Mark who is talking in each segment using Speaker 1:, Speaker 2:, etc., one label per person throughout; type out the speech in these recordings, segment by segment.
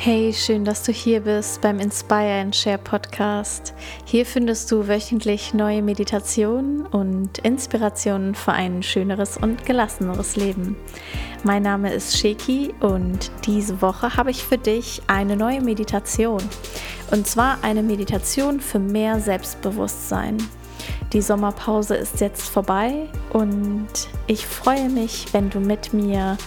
Speaker 1: Hey, schön, dass du hier bist beim Inspire and Share Podcast. Hier findest du wöchentlich neue Meditationen und Inspirationen für ein schöneres und gelasseneres Leben. Mein Name ist Sheki und diese Woche habe ich für dich eine neue Meditation. Und zwar eine Meditation für mehr Selbstbewusstsein. Die Sommerpause ist jetzt vorbei und ich freue mich, wenn du mit mir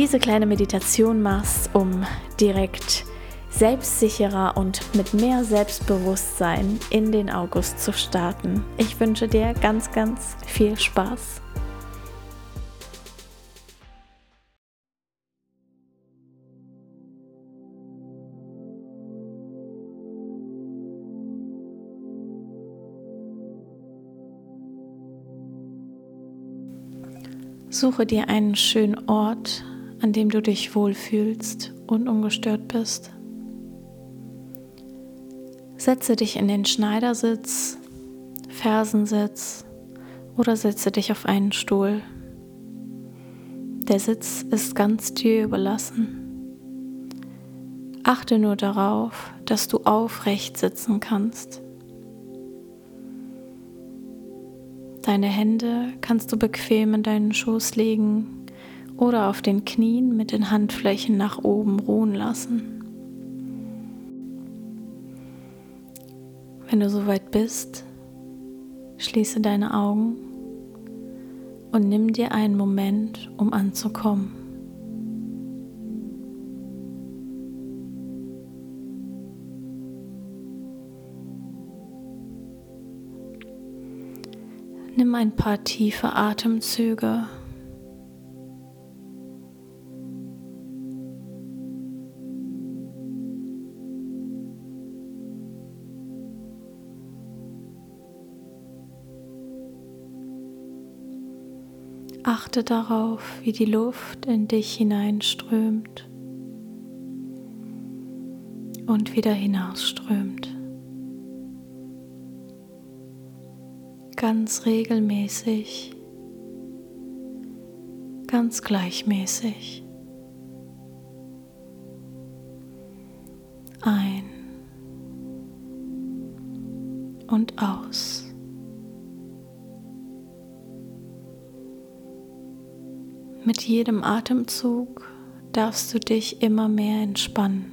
Speaker 1: diese kleine Meditation machst, um direkt selbstsicherer und mit mehr Selbstbewusstsein in den August zu starten. Ich wünsche dir ganz, ganz viel Spaß. Suche dir einen schönen Ort, an dem du dich wohlfühlst und ungestört bist. Setze dich in den Schneidersitz, Fersensitz oder setze dich auf einen Stuhl. Der Sitz ist ganz dir überlassen. Achte nur darauf, dass du aufrecht sitzen kannst. Deine Hände kannst du bequem in deinen Schoß legen oder auf den Knien mit den Handflächen nach oben ruhen lassen. Wenn du soweit bist, schließe deine Augen und nimm dir einen Moment, um anzukommen. Nimm ein paar tiefe Atemzüge Achte darauf, wie die Luft in dich hineinströmt und wieder hinausströmt. Ganz regelmäßig, ganz gleichmäßig. Ein und aus. Mit jedem Atemzug darfst du dich immer mehr entspannen.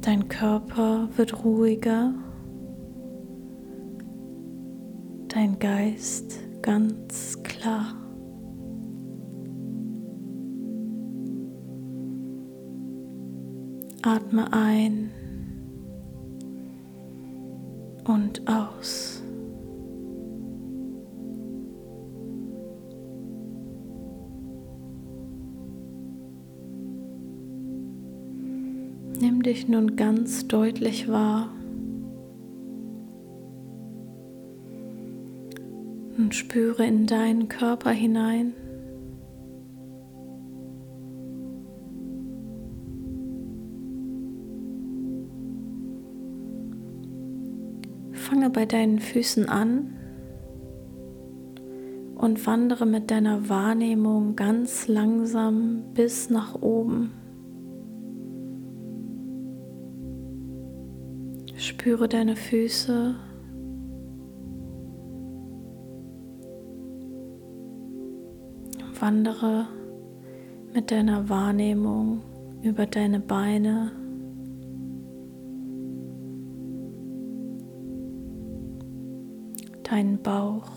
Speaker 1: Dein Körper wird ruhiger, dein Geist ganz klar. Atme ein und aus. Nimm dich nun ganz deutlich wahr und spüre in deinen Körper hinein. Fange bei deinen Füßen an und wandere mit deiner Wahrnehmung ganz langsam bis nach oben. Spüre deine Füße. Wandere mit deiner Wahrnehmung über deine Beine. Deinen Bauch.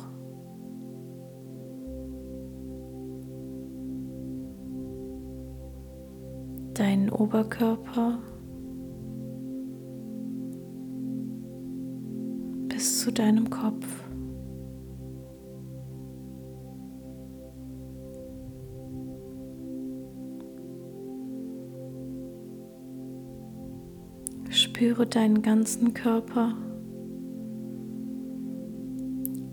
Speaker 1: Deinen Oberkörper bis zu deinem Kopf. Spüre deinen ganzen Körper.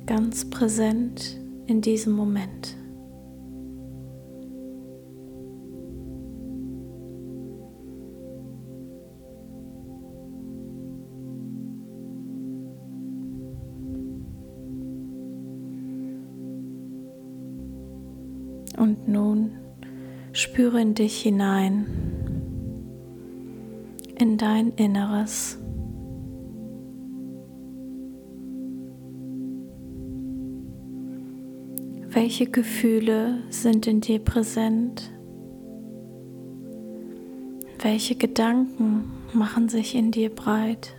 Speaker 1: Ganz präsent in diesem Moment. Und nun spüre in dich hinein, in dein Inneres. Welche Gefühle sind in dir präsent? Welche Gedanken machen sich in dir breit?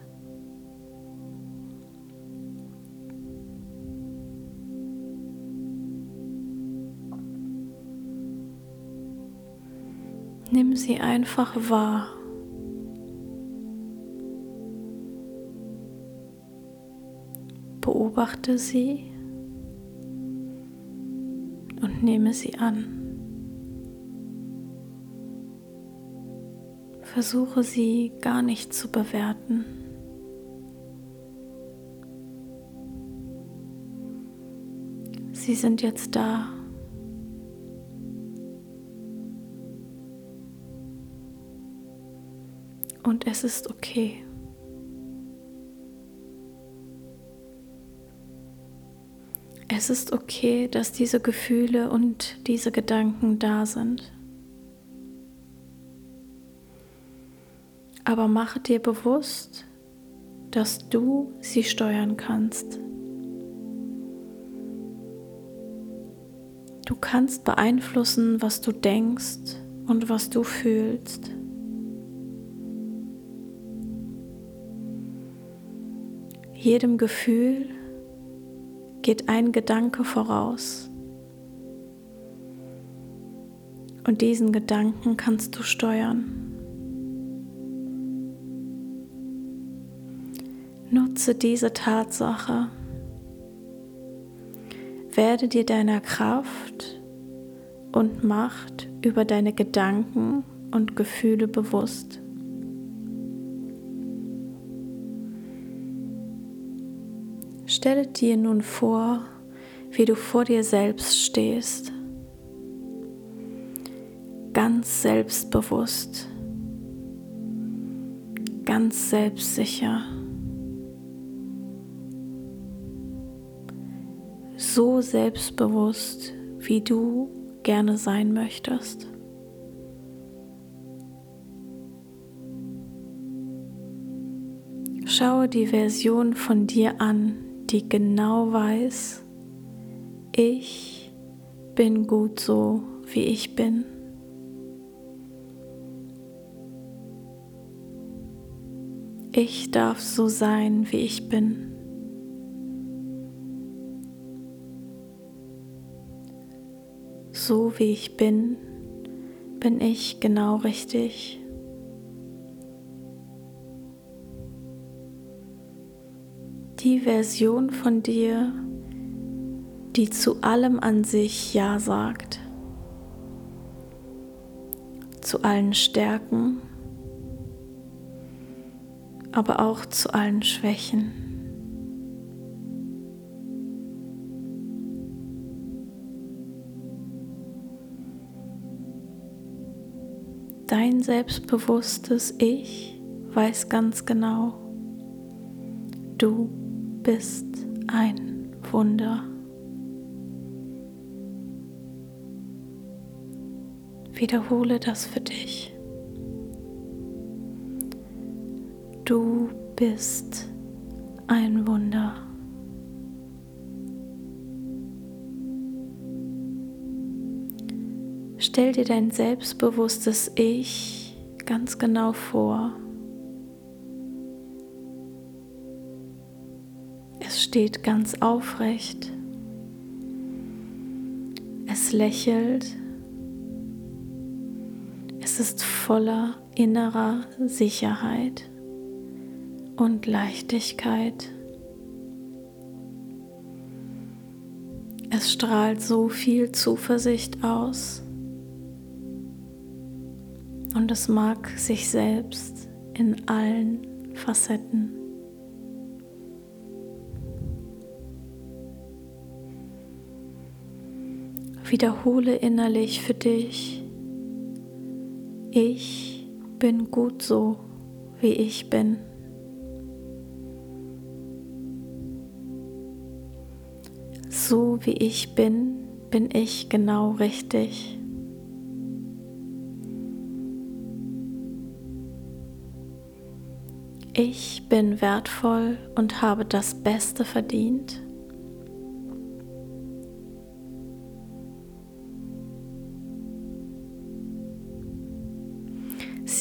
Speaker 1: Nimm sie einfach wahr. Beobachte sie nehme sie an. Versuche sie gar nicht zu bewerten. Sie sind jetzt da. und es ist okay. Es ist okay, dass diese Gefühle und diese Gedanken da sind. Aber mache dir bewusst, dass du sie steuern kannst. Du kannst beeinflussen, was du denkst und was du fühlst. Jedem Gefühl geht ein Gedanke voraus. Und diesen Gedanken kannst du steuern. Nutze diese Tatsache. Werde dir deiner Kraft und Macht über deine Gedanken und Gefühle bewusst. Stelle dir nun vor, wie du vor dir selbst stehst, ganz selbstbewusst, ganz selbstsicher, so selbstbewusst, wie du gerne sein möchtest. Schaue die Version von dir an, die genau weiß, ich bin gut so, wie ich bin. Ich darf so sein, wie ich bin. So wie ich bin, bin ich genau richtig. Die Version von dir, die zu allem an sich Ja sagt, zu allen Stärken, aber auch zu allen Schwächen. Dein selbstbewusstes Ich weiß ganz genau, du bist ein Wunder. Wiederhole das für dich. Du bist ein Wunder. Stell dir dein selbstbewusstes Ich ganz genau vor. Steht ganz aufrecht. Es lächelt. Es ist voller innerer Sicherheit und Leichtigkeit. Es strahlt so viel Zuversicht aus und es mag sich selbst in allen Facetten. Wiederhole innerlich für dich, ich bin gut so, wie ich bin. So wie ich bin, bin ich genau richtig. Ich bin wertvoll und habe das Beste verdient.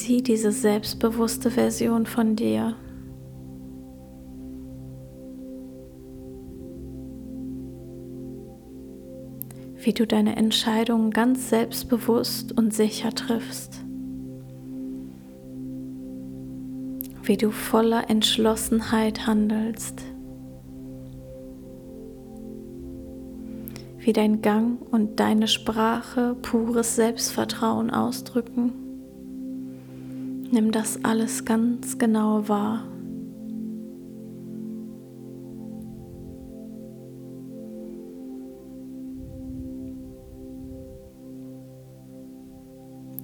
Speaker 1: Sieh diese selbstbewusste Version von dir. Wie du deine Entscheidungen ganz selbstbewusst und sicher triffst. Wie du voller Entschlossenheit handelst. Wie dein Gang und deine Sprache pures Selbstvertrauen ausdrücken. Nimm das alles ganz genau wahr.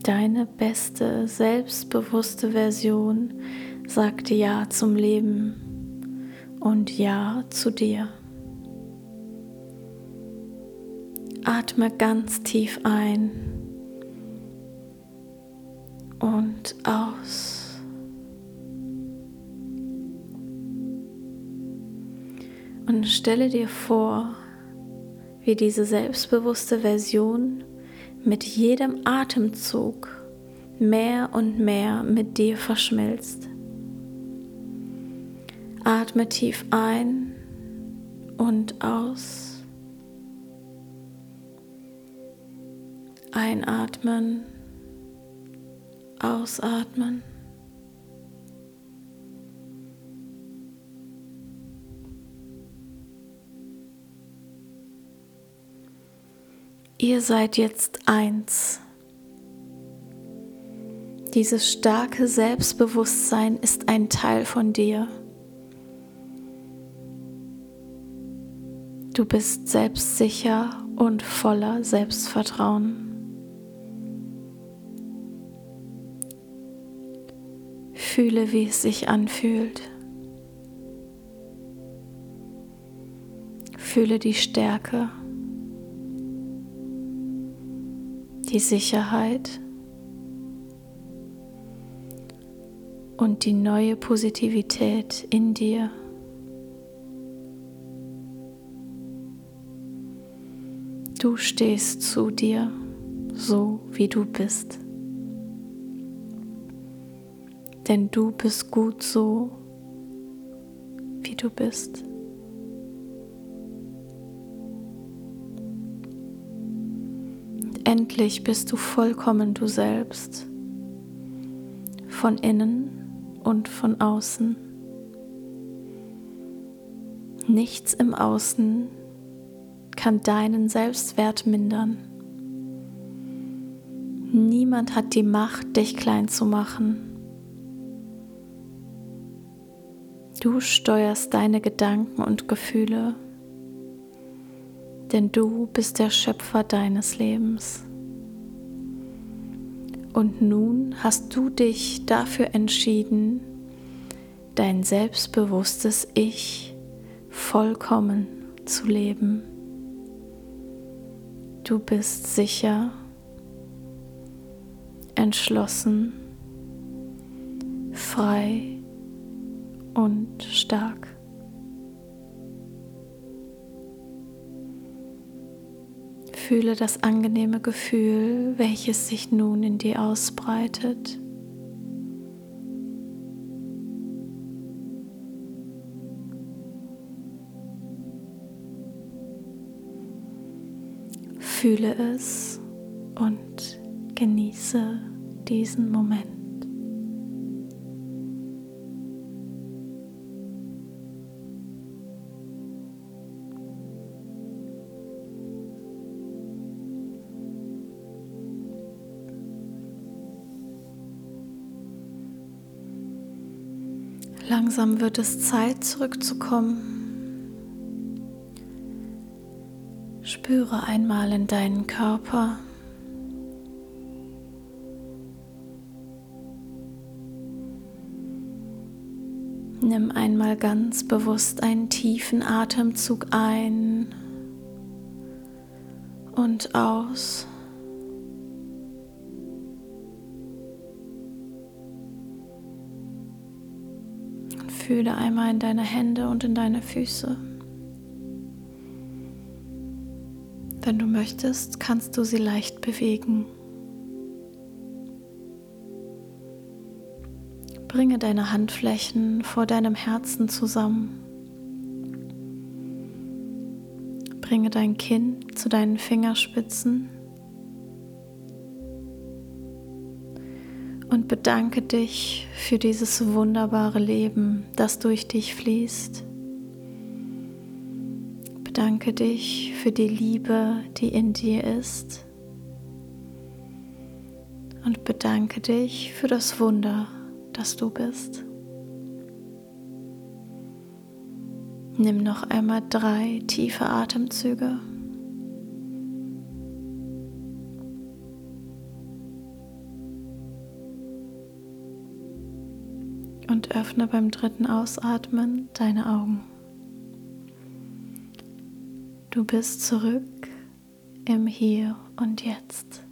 Speaker 1: Deine beste, selbstbewusste Version sagt Ja zum Leben und Ja zu dir. Atme ganz tief ein und aus. Und stelle dir vor, wie diese selbstbewusste Version mit jedem Atemzug mehr und mehr mit dir verschmilzt. Atme tief ein und aus. Einatmen Ausatmen. Ihr seid jetzt eins. Dieses starke Selbstbewusstsein ist ein Teil von dir. Du bist selbstsicher und voller Selbstvertrauen. Fühle, wie es sich anfühlt. Fühle die Stärke, die Sicherheit und die neue Positivität in dir. Du stehst zu dir, so wie du bist denn du bist gut so, wie du bist. Und endlich bist du vollkommen du selbst, von innen und von außen. Nichts im Außen kann deinen Selbstwert mindern. Niemand hat die Macht, dich klein zu machen. Du steuerst deine Gedanken und Gefühle, denn du bist der Schöpfer deines Lebens. Und nun hast du dich dafür entschieden, dein selbstbewusstes Ich vollkommen zu leben. Du bist sicher, entschlossen, frei und stark. Fühle das angenehme Gefühl, welches sich nun in dir ausbreitet. Fühle es und genieße diesen Moment. Langsam wird es Zeit, zurückzukommen. Spüre einmal in deinen Körper. Nimm einmal ganz bewusst einen tiefen Atemzug ein und aus. Und fühle einmal in deine Hände und in deine Füße. Wenn du möchtest, kannst du sie leicht bewegen. Bringe deine Handflächen vor deinem Herzen zusammen. Bringe dein Kinn zu deinen Fingerspitzen und bedanke dich für dieses wunderbare Leben, das durch dich fließt. Bedanke dich für die Liebe, die in dir ist. Und bedanke dich für das Wunder, das du bist. Nimm noch einmal drei tiefe Atemzüge. Öffne beim dritten Ausatmen deine Augen. Du bist zurück im Hier und Jetzt.